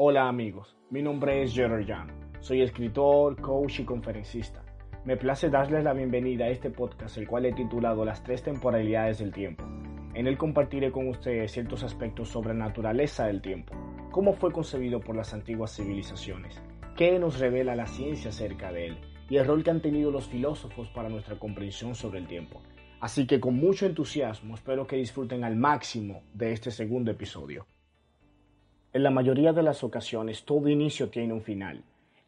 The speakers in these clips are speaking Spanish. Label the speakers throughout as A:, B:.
A: Hola amigos, mi nombre es Gerard Jan. Soy escritor, coach y conferencista. Me place darles la bienvenida a este podcast, el cual he titulado Las tres temporalidades del tiempo. En él compartiré con ustedes ciertos aspectos sobre la naturaleza del tiempo, cómo fue concebido por las antiguas civilizaciones, qué nos revela la ciencia acerca de él y el rol que han tenido los filósofos para nuestra comprensión sobre el tiempo. Así que con mucho entusiasmo espero que disfruten al máximo de este segundo episodio. En la mayoría de las ocasiones todo inicio tiene un final,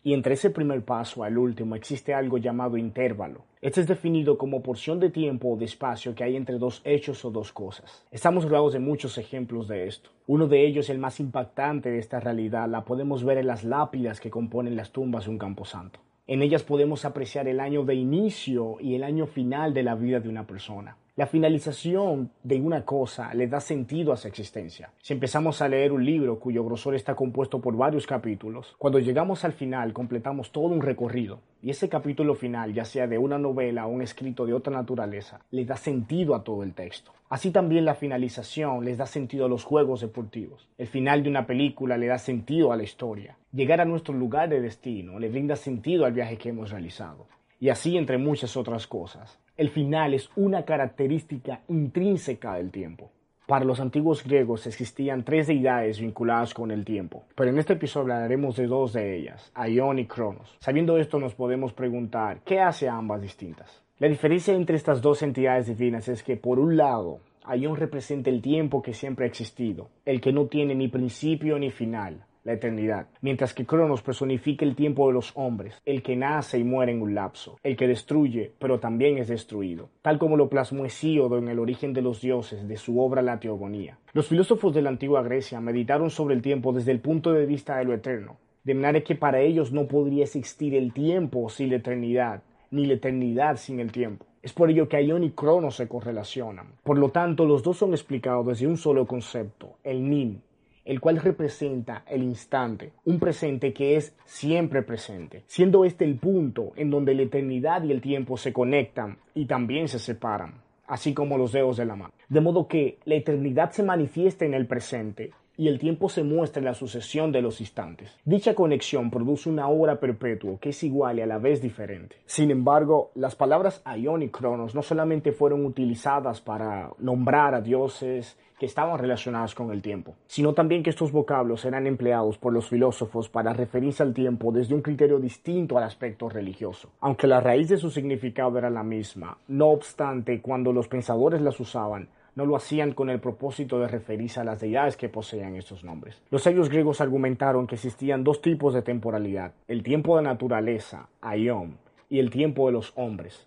A: y entre ese primer paso al último existe algo llamado intervalo. Este es definido como porción de tiempo o de espacio que hay entre dos hechos o dos cosas. Estamos rodeados de muchos ejemplos de esto. Uno de ellos, el más impactante de esta realidad, la podemos ver en las lápidas que componen las tumbas de un camposanto. En ellas podemos apreciar el año de inicio y el año final de la vida de una persona. La finalización de una cosa le da sentido a su existencia. Si empezamos a leer un libro cuyo grosor está compuesto por varios capítulos, cuando llegamos al final completamos todo un recorrido y ese capítulo final, ya sea de una novela o un escrito de otra naturaleza, le da sentido a todo el texto. Así también la finalización les da sentido a los juegos deportivos. El final de una película le da sentido a la historia. Llegar a nuestro lugar de destino le brinda sentido al viaje que hemos realizado. Y así entre muchas otras cosas. El final es una característica intrínseca del tiempo. Para los antiguos griegos existían tres deidades vinculadas con el tiempo, pero en este episodio hablaremos de dos de ellas, Aion y Cronos. Sabiendo esto nos podemos preguntar, ¿qué hace a ambas distintas? La diferencia entre estas dos entidades divinas es que por un lado, Aion representa el tiempo que siempre ha existido, el que no tiene ni principio ni final, la eternidad, mientras que Cronos personifica el tiempo de los hombres, el que nace y muere en un lapso, el que destruye, pero también es destruido, tal como lo plasmó Hesíodo en el origen de los dioses de su obra La Teogonía. Los filósofos de la antigua Grecia meditaron sobre el tiempo desde el punto de vista de lo eterno, de manera que para ellos no podría existir el tiempo sin la eternidad, ni la eternidad sin el tiempo. Es por ello que Aion y Cronos se correlacionan. Por lo tanto, los dos son explicados desde un solo concepto, el nin, el cual representa el instante, un presente que es siempre presente, siendo este el punto en donde la eternidad y el tiempo se conectan y también se separan, así como los dedos de la mano. De modo que la eternidad se manifiesta en el presente y el tiempo se muestra en la sucesión de los instantes. Dicha conexión produce una hora perpetua que es igual y a la vez diferente. Sin embargo, las palabras Aion y Cronos no solamente fueron utilizadas para nombrar a dioses que estaban relacionados con el tiempo, sino también que estos vocablos eran empleados por los filósofos para referirse al tiempo desde un criterio distinto al aspecto religioso. Aunque la raíz de su significado era la misma, no obstante, cuando los pensadores las usaban, no lo hacían con el propósito de referirse a las deidades que poseían estos nombres. Los sabios griegos argumentaron que existían dos tipos de temporalidad, el tiempo de naturaleza, aion, y el tiempo de los hombres,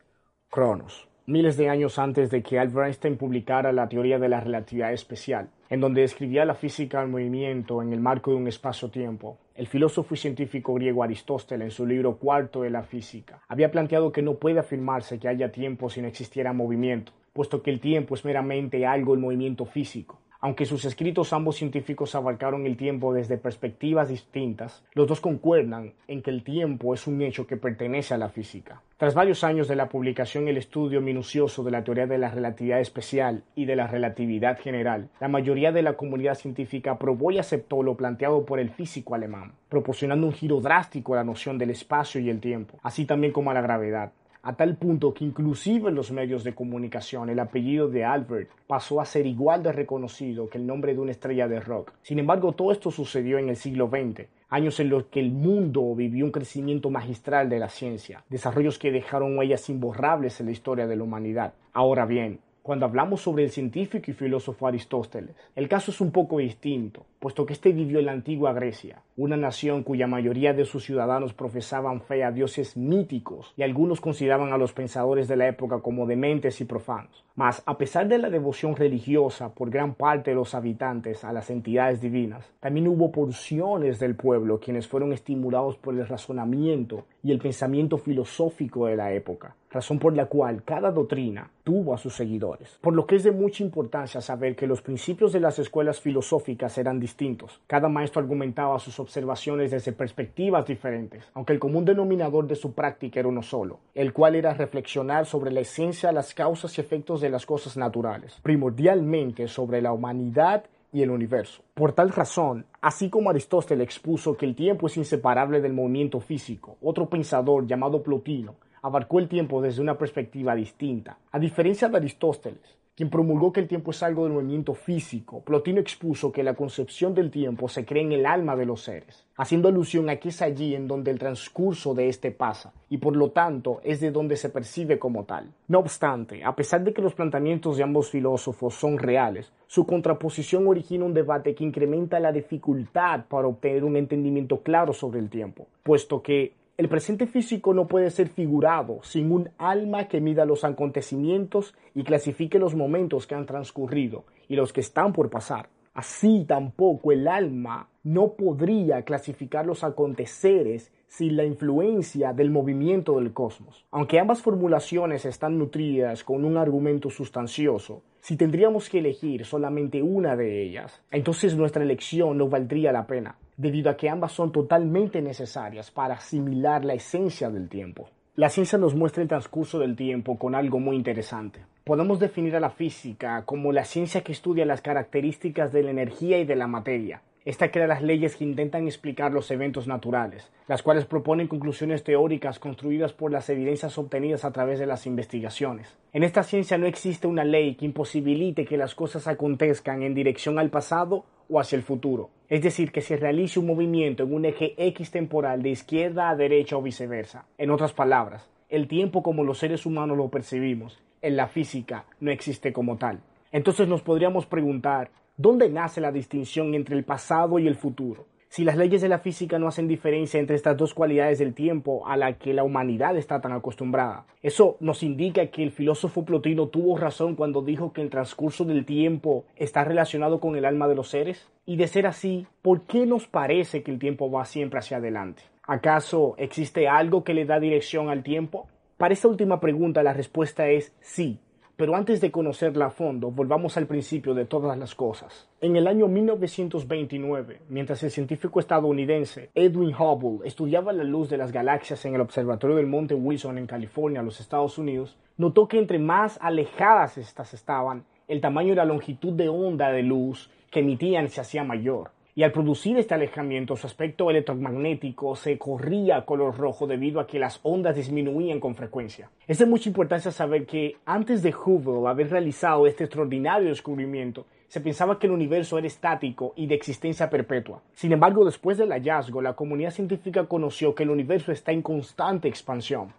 A: cronos miles de años antes de que Albert Einstein publicara la teoría de la relatividad especial, en donde describía la física del movimiento en el marco de un espacio-tiempo. El filósofo y científico griego Aristóteles, en su libro Cuarto de la Física, había planteado que no puede afirmarse que haya tiempo si no existiera movimiento, puesto que el tiempo es meramente algo en movimiento físico. Aunque sus escritos ambos científicos abarcaron el tiempo desde perspectivas distintas, los dos concuerdan en que el tiempo es un hecho que pertenece a la física. Tras varios años de la publicación y el estudio minucioso de la teoría de la relatividad especial y de la relatividad general, la mayoría de la comunidad científica aprobó y aceptó lo planteado por el físico alemán, proporcionando un giro drástico a la noción del espacio y el tiempo, así también como a la gravedad a tal punto que inclusive en los medios de comunicación el apellido de Albert pasó a ser igual de reconocido que el nombre de una estrella de rock. Sin embargo, todo esto sucedió en el siglo XX, años en los que el mundo vivió un crecimiento magistral de la ciencia, desarrollos que dejaron huellas imborrables en la historia de la humanidad. Ahora bien, cuando hablamos sobre el científico y filósofo Aristóteles, el caso es un poco distinto, puesto que éste vivió en la antigua Grecia, una nación cuya mayoría de sus ciudadanos profesaban fe a dioses míticos y algunos consideraban a los pensadores de la época como dementes y profanos. Mas, a pesar de la devoción religiosa por gran parte de los habitantes a las entidades divinas, también hubo porciones del pueblo quienes fueron estimulados por el razonamiento y el pensamiento filosófico de la época, razón por la cual cada doctrina tuvo a sus seguidores. Por lo que es de mucha importancia saber que los principios de las escuelas filosóficas eran distintos. Cada maestro argumentaba sus observaciones desde perspectivas diferentes, aunque el común denominador de su práctica era uno solo, el cual era reflexionar sobre la esencia, las causas y efectos de las cosas naturales, primordialmente sobre la humanidad y el universo. Por tal razón, así como Aristóteles expuso que el tiempo es inseparable del movimiento físico, otro pensador llamado Plotino abarcó el tiempo desde una perspectiva distinta. A diferencia de Aristóteles, quien promulgó que el tiempo es algo del movimiento físico, Plotino expuso que la concepción del tiempo se cree en el alma de los seres, haciendo alusión a que es allí en donde el transcurso de éste pasa, y por lo tanto es de donde se percibe como tal. No obstante, a pesar de que los planteamientos de ambos filósofos son reales, su contraposición origina un debate que incrementa la dificultad para obtener un entendimiento claro sobre el tiempo, puesto que el presente físico no puede ser figurado sin un alma que mida los acontecimientos y clasifique los momentos que han transcurrido y los que están por pasar. Así tampoco el alma no podría clasificar los aconteceres sin la influencia del movimiento del cosmos. Aunque ambas formulaciones están nutridas con un argumento sustancioso, si tendríamos que elegir solamente una de ellas, entonces nuestra elección no valdría la pena, debido a que ambas son totalmente necesarias para asimilar la esencia del tiempo. La ciencia nos muestra el transcurso del tiempo con algo muy interesante. Podemos definir a la física como la ciencia que estudia las características de la energía y de la materia, esta crea las leyes que intentan explicar los eventos naturales, las cuales proponen conclusiones teóricas construidas por las evidencias obtenidas a través de las investigaciones. En esta ciencia no existe una ley que imposibilite que las cosas acontezcan en dirección al pasado o hacia el futuro, es decir, que se realice un movimiento en un eje X temporal de izquierda a derecha o viceversa. En otras palabras, el tiempo como los seres humanos lo percibimos, en la física no existe como tal. Entonces nos podríamos preguntar, ¿Dónde nace la distinción entre el pasado y el futuro? Si las leyes de la física no hacen diferencia entre estas dos cualidades del tiempo a la que la humanidad está tan acostumbrada, eso nos indica que el filósofo Plotino tuvo razón cuando dijo que el transcurso del tiempo está relacionado con el alma de los seres. Y de ser así, ¿por qué nos parece que el tiempo va siempre hacia adelante? ¿Acaso existe algo que le da dirección al tiempo? Para esta última pregunta la respuesta es sí, pero antes de conocerla a fondo, volvamos al principio de todas las cosas. En el año 1929, mientras el científico estadounidense Edwin Hubble estudiaba la luz de las galaxias en el observatorio del Monte Wilson en California, los Estados Unidos, notó que entre más alejadas estas estaban, el tamaño y la longitud de onda de luz que emitían se hacía mayor y al producir este alejamiento su aspecto electromagnético se corría a color rojo debido a que las ondas disminuían con frecuencia. Es de mucha importancia saber que antes de Hubble haber realizado este extraordinario descubrimiento, se pensaba que el universo era estático y de existencia perpetua. Sin embargo, después del hallazgo, la comunidad científica conoció que el universo está en constante expansión.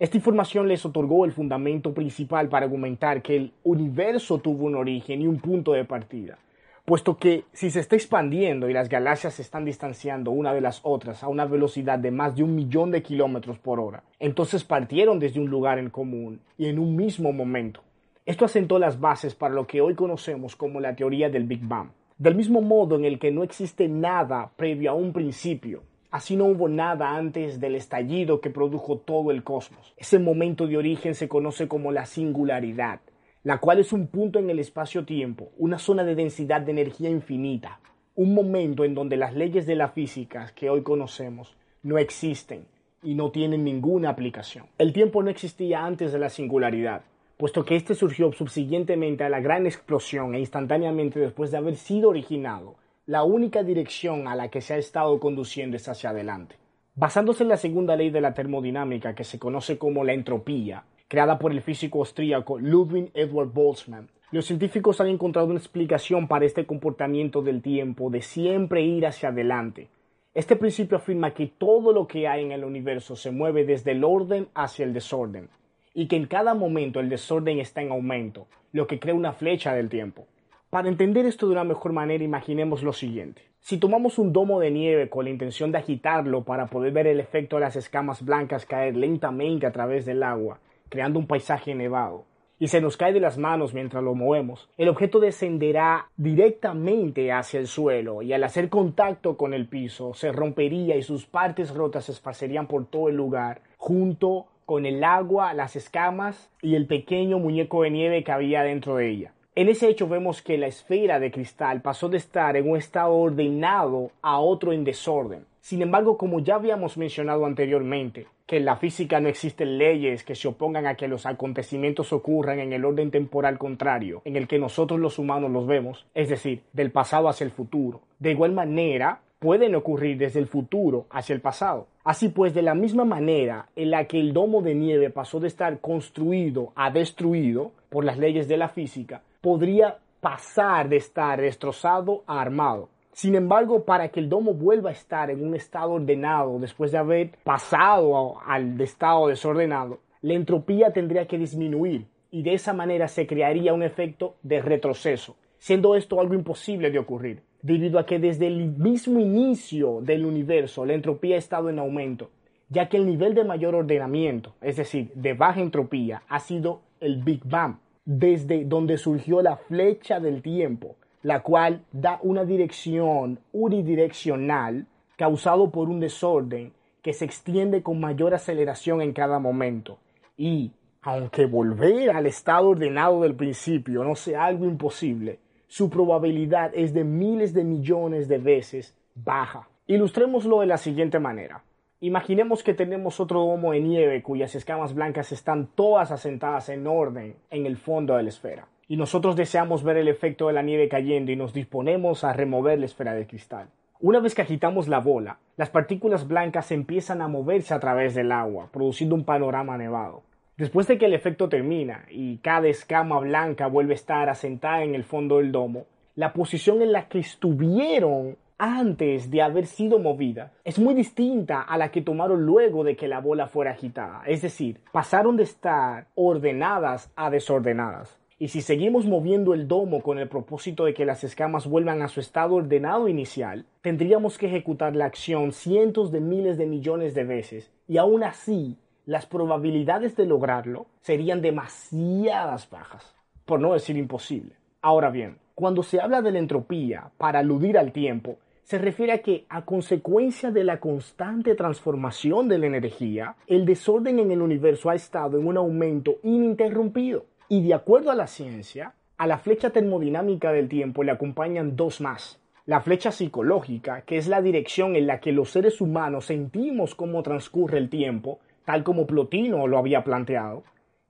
A: Esta información les otorgó el fundamento principal para argumentar que el universo tuvo un origen y un punto de partida puesto que si se está expandiendo y las galaxias se están distanciando una de las otras a una velocidad de más de un millón de kilómetros por hora, entonces partieron desde un lugar en común y en un mismo momento. Esto asentó las bases para lo que hoy conocemos como la teoría del Big Bang. Del mismo modo en el que no existe nada previo a un principio, así no hubo nada antes del estallido que produjo todo el cosmos. Ese momento de origen se conoce como la singularidad la cual es un punto en el espacio-tiempo, una zona de densidad de energía infinita, un momento en donde las leyes de la física que hoy conocemos no existen y no tienen ninguna aplicación. El tiempo no existía antes de la singularidad, puesto que éste surgió subsiguientemente a la gran explosión e instantáneamente después de haber sido originado. La única dirección a la que se ha estado conduciendo es hacia adelante. Basándose en la segunda ley de la termodinámica, que se conoce como la entropía, creada por el físico austríaco Ludwig Edward Boltzmann. Los científicos han encontrado una explicación para este comportamiento del tiempo de siempre ir hacia adelante. Este principio afirma que todo lo que hay en el universo se mueve desde el orden hacia el desorden, y que en cada momento el desorden está en aumento, lo que crea una flecha del tiempo. Para entender esto de una mejor manera, imaginemos lo siguiente. Si tomamos un domo de nieve con la intención de agitarlo para poder ver el efecto de las escamas blancas caer lentamente a través del agua, creando un paisaje nevado, y se nos cae de las manos mientras lo movemos, el objeto descenderá directamente hacia el suelo y al hacer contacto con el piso se rompería y sus partes rotas se esparcerían por todo el lugar, junto con el agua, las escamas y el pequeño muñeco de nieve que había dentro de ella. En ese hecho vemos que la esfera de cristal pasó de estar en un estado ordenado a otro en desorden. Sin embargo, como ya habíamos mencionado anteriormente, que en la física no existen leyes que se opongan a que los acontecimientos ocurran en el orden temporal contrario en el que nosotros los humanos los vemos, es decir, del pasado hacia el futuro. De igual manera, pueden ocurrir desde el futuro hacia el pasado. Así pues, de la misma manera en la que el domo de nieve pasó de estar construido a destruido por las leyes de la física, podría pasar de estar destrozado a armado. Sin embargo, para que el domo vuelva a estar en un estado ordenado después de haber pasado al estado desordenado, la entropía tendría que disminuir y de esa manera se crearía un efecto de retroceso, siendo esto algo imposible de ocurrir, debido a que desde el mismo inicio del universo la entropía ha estado en aumento, ya que el nivel de mayor ordenamiento, es decir, de baja entropía, ha sido el Big Bang, desde donde surgió la flecha del tiempo, la cual da una dirección unidireccional causado por un desorden que se extiende con mayor aceleración en cada momento. Y, aunque volver al estado ordenado del principio no sea algo imposible, su probabilidad es de miles de millones de veces baja. Ilustrémoslo de la siguiente manera. Imaginemos que tenemos otro domo de nieve cuyas escamas blancas están todas asentadas en orden en el fondo de la esfera y nosotros deseamos ver el efecto de la nieve cayendo y nos disponemos a remover la esfera de cristal. Una vez que agitamos la bola, las partículas blancas empiezan a moverse a través del agua, produciendo un panorama nevado. Después de que el efecto termina y cada escama blanca vuelve a estar asentada en el fondo del domo, la posición en la que estuvieron antes de haber sido movida es muy distinta a la que tomaron luego de que la bola fuera agitada. Es decir, pasaron de estar ordenadas a desordenadas. Y si seguimos moviendo el domo con el propósito de que las escamas vuelvan a su estado ordenado inicial, tendríamos que ejecutar la acción cientos de miles de millones de veces, y aún así, las probabilidades de lograrlo serían demasiadas bajas, por no decir imposible. Ahora bien, cuando se habla de la entropía para aludir al tiempo, se refiere a que, a consecuencia de la constante transformación de la energía, el desorden en el universo ha estado en un aumento ininterrumpido. Y de acuerdo a la ciencia, a la flecha termodinámica del tiempo le acompañan dos más. La flecha psicológica, que es la dirección en la que los seres humanos sentimos cómo transcurre el tiempo, tal como Plotino lo había planteado,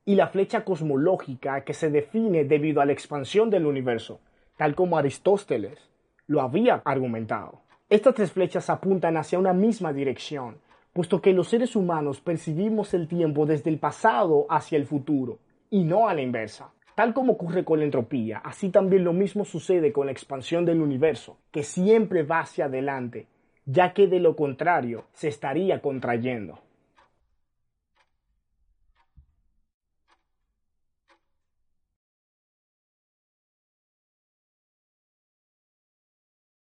A: y la flecha cosmológica, que se define debido a la expansión del universo, tal como Aristóteles lo había argumentado. Estas tres flechas apuntan hacia una misma dirección, puesto que los seres humanos percibimos el tiempo desde el pasado hacia el futuro y no a la inversa. Tal como ocurre con la entropía, así también lo mismo sucede con la expansión del universo, que siempre va hacia adelante, ya que de lo contrario se estaría contrayendo.